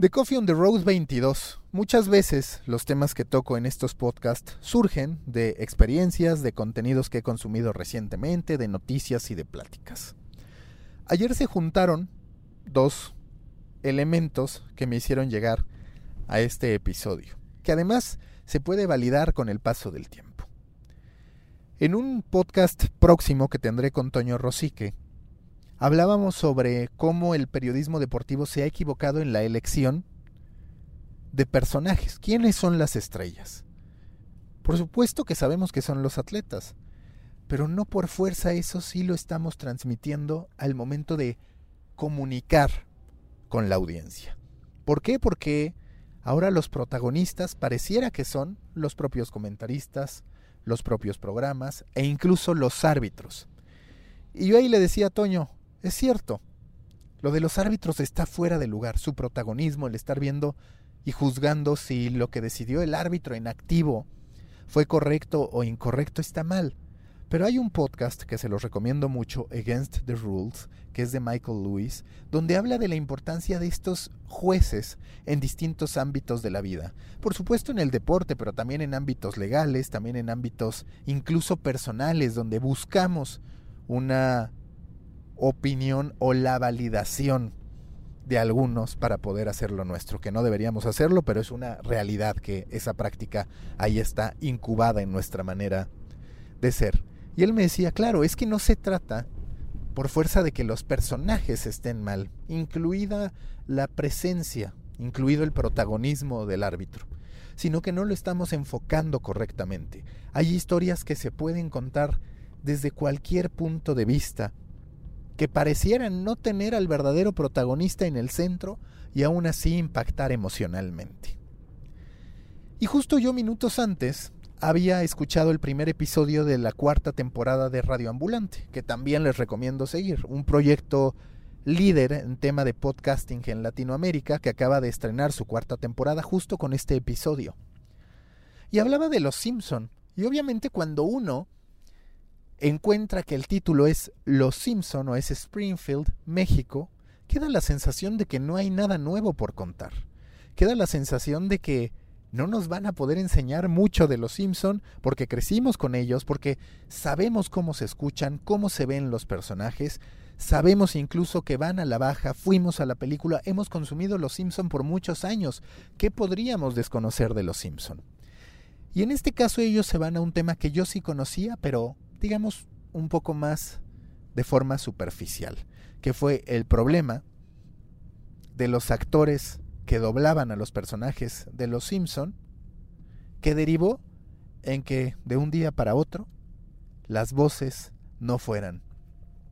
The Coffee on the Road 22. Muchas veces los temas que toco en estos podcasts surgen de experiencias, de contenidos que he consumido recientemente, de noticias y de pláticas. Ayer se juntaron dos elementos que me hicieron llegar a este episodio, que además se puede validar con el paso del tiempo. En un podcast próximo que tendré con Toño Rosique, hablábamos sobre cómo el periodismo deportivo se ha equivocado en la elección de personajes. ¿Quiénes son las estrellas? Por supuesto que sabemos que son los atletas, pero no por fuerza eso sí lo estamos transmitiendo al momento de comunicar con la audiencia. ¿Por qué? Porque ahora los protagonistas pareciera que son los propios comentaristas, los propios programas e incluso los árbitros. Y yo ahí le decía a Toño, es cierto. Lo de los árbitros está fuera de lugar. Su protagonismo, el estar viendo y juzgando si lo que decidió el árbitro en activo fue correcto o incorrecto, está mal. Pero hay un podcast que se los recomiendo mucho, Against the Rules, que es de Michael Lewis, donde habla de la importancia de estos jueces en distintos ámbitos de la vida. Por supuesto en el deporte, pero también en ámbitos legales, también en ámbitos incluso personales, donde buscamos una opinión o la validación de algunos para poder hacer lo nuestro, que no deberíamos hacerlo, pero es una realidad que esa práctica ahí está incubada en nuestra manera de ser. Y él me decía, claro, es que no se trata por fuerza de que los personajes estén mal, incluida la presencia, incluido el protagonismo del árbitro, sino que no lo estamos enfocando correctamente. Hay historias que se pueden contar desde cualquier punto de vista, que parecieran no tener al verdadero protagonista en el centro y aún así impactar emocionalmente. Y justo yo minutos antes había escuchado el primer episodio de la cuarta temporada de Radio Ambulante, que también les recomiendo seguir, un proyecto líder en tema de podcasting en Latinoamérica que acaba de estrenar su cuarta temporada justo con este episodio. Y hablaba de Los Simpson, y obviamente cuando uno encuentra que el título es Los Simpson o es Springfield, México, queda la sensación de que no hay nada nuevo por contar. Queda la sensación de que no nos van a poder enseñar mucho de los Simpson porque crecimos con ellos, porque sabemos cómo se escuchan, cómo se ven los personajes, sabemos incluso que van a la baja, fuimos a la película, hemos consumido los Simpson por muchos años. ¿Qué podríamos desconocer de los Simpson? Y en este caso ellos se van a un tema que yo sí conocía, pero digamos, un poco más de forma superficial, que fue el problema de los actores que doblaban a los personajes de Los Simpson, que derivó en que de un día para otro las voces no fueran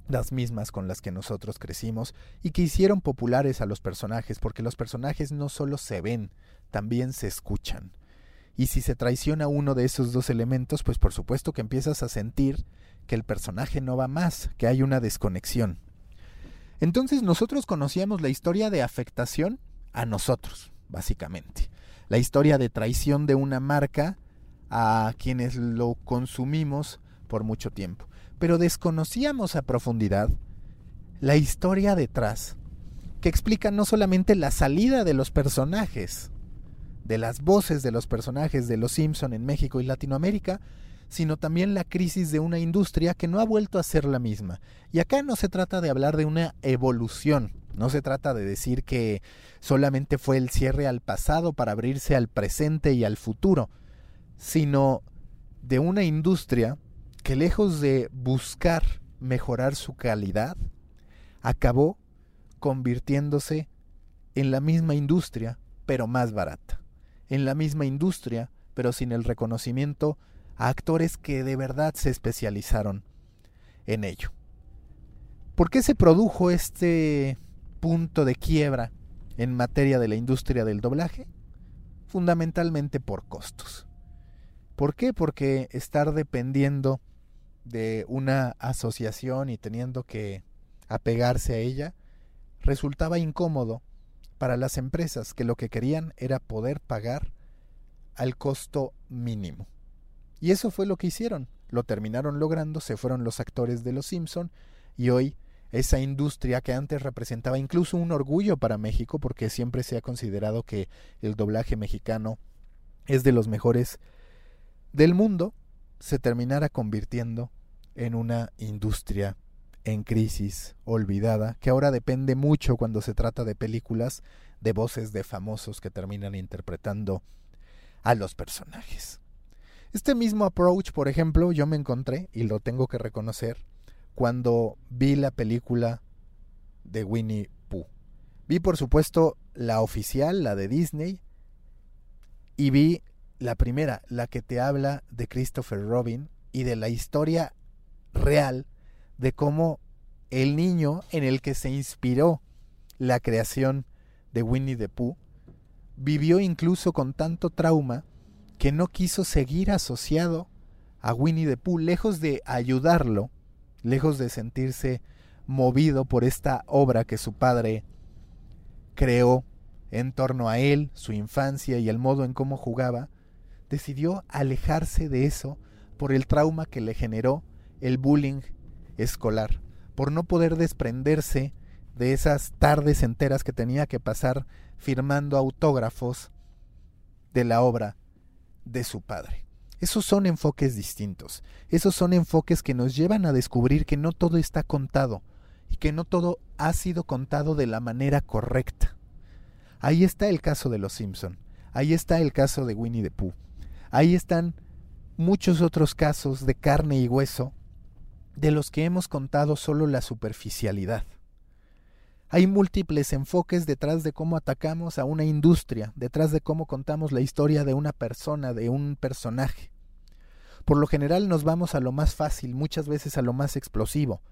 las mismas con las que nosotros crecimos y que hicieron populares a los personajes, porque los personajes no solo se ven, también se escuchan. Y si se traiciona uno de esos dos elementos, pues por supuesto que empiezas a sentir que el personaje no va más, que hay una desconexión. Entonces nosotros conocíamos la historia de afectación a nosotros, básicamente. La historia de traición de una marca a quienes lo consumimos por mucho tiempo. Pero desconocíamos a profundidad la historia detrás, que explica no solamente la salida de los personajes, de las voces de los personajes de Los Simpson en México y Latinoamérica, sino también la crisis de una industria que no ha vuelto a ser la misma. Y acá no se trata de hablar de una evolución, no se trata de decir que solamente fue el cierre al pasado para abrirse al presente y al futuro, sino de una industria que lejos de buscar mejorar su calidad, acabó convirtiéndose en la misma industria, pero más barata en la misma industria, pero sin el reconocimiento a actores que de verdad se especializaron en ello. ¿Por qué se produjo este punto de quiebra en materia de la industria del doblaje? Fundamentalmente por costos. ¿Por qué? Porque estar dependiendo de una asociación y teniendo que apegarse a ella resultaba incómodo para las empresas que lo que querían era poder pagar al costo mínimo. Y eso fue lo que hicieron. Lo terminaron logrando, se fueron los actores de Los Simpson y hoy esa industria que antes representaba incluso un orgullo para México, porque siempre se ha considerado que el doblaje mexicano es de los mejores del mundo, se terminara convirtiendo en una industria en crisis, olvidada, que ahora depende mucho cuando se trata de películas de voces de famosos que terminan interpretando a los personajes. Este mismo approach, por ejemplo, yo me encontré, y lo tengo que reconocer, cuando vi la película de Winnie Pooh. Vi, por supuesto, la oficial, la de Disney, y vi la primera, la que te habla de Christopher Robin y de la historia real de cómo el niño en el que se inspiró la creación de Winnie the Pooh vivió incluso con tanto trauma que no quiso seguir asociado a Winnie the Pooh, lejos de ayudarlo, lejos de sentirse movido por esta obra que su padre creó en torno a él, su infancia y el modo en cómo jugaba, decidió alejarse de eso por el trauma que le generó el bullying escolar, por no poder desprenderse de esas tardes enteras que tenía que pasar firmando autógrafos de la obra de su padre. Esos son enfoques distintos, esos son enfoques que nos llevan a descubrir que no todo está contado y que no todo ha sido contado de la manera correcta. Ahí está el caso de los Simpson, ahí está el caso de Winnie the Pooh, ahí están muchos otros casos de carne y hueso de los que hemos contado solo la superficialidad. Hay múltiples enfoques detrás de cómo atacamos a una industria, detrás de cómo contamos la historia de una persona, de un personaje. Por lo general nos vamos a lo más fácil, muchas veces a lo más explosivo.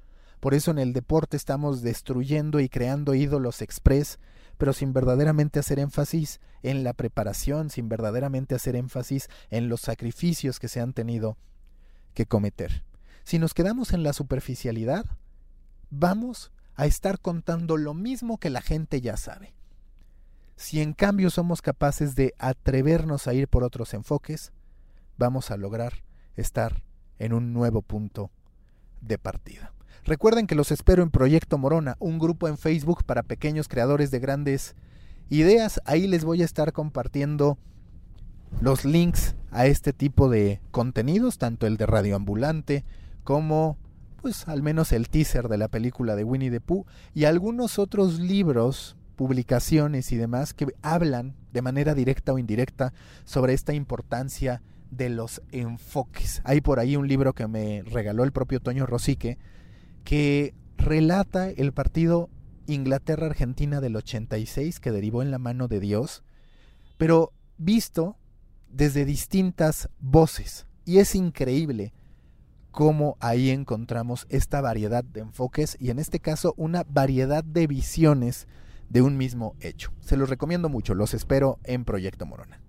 Por eso en el deporte estamos destruyendo y creando ídolos express, pero sin verdaderamente hacer énfasis en la preparación, sin verdaderamente hacer énfasis en los sacrificios que se han tenido que cometer. Si nos quedamos en la superficialidad, vamos a estar contando lo mismo que la gente ya sabe. Si en cambio somos capaces de atrevernos a ir por otros enfoques, vamos a lograr estar en un nuevo punto de partida. Recuerden que los espero en Proyecto Morona, un grupo en Facebook para pequeños creadores de grandes ideas. Ahí les voy a estar compartiendo los links a este tipo de contenidos, tanto el de Radio Ambulante como pues al menos el teaser de la película de Winnie the Pooh y algunos otros libros, publicaciones y demás que hablan de manera directa o indirecta sobre esta importancia de los enfoques. Hay por ahí un libro que me regaló el propio Toño Rosique que relata el partido Inglaterra-Argentina del 86 que derivó en la mano de Dios, pero visto desde distintas voces. Y es increíble cómo ahí encontramos esta variedad de enfoques y en este caso una variedad de visiones de un mismo hecho. Se los recomiendo mucho, los espero en Proyecto Morona.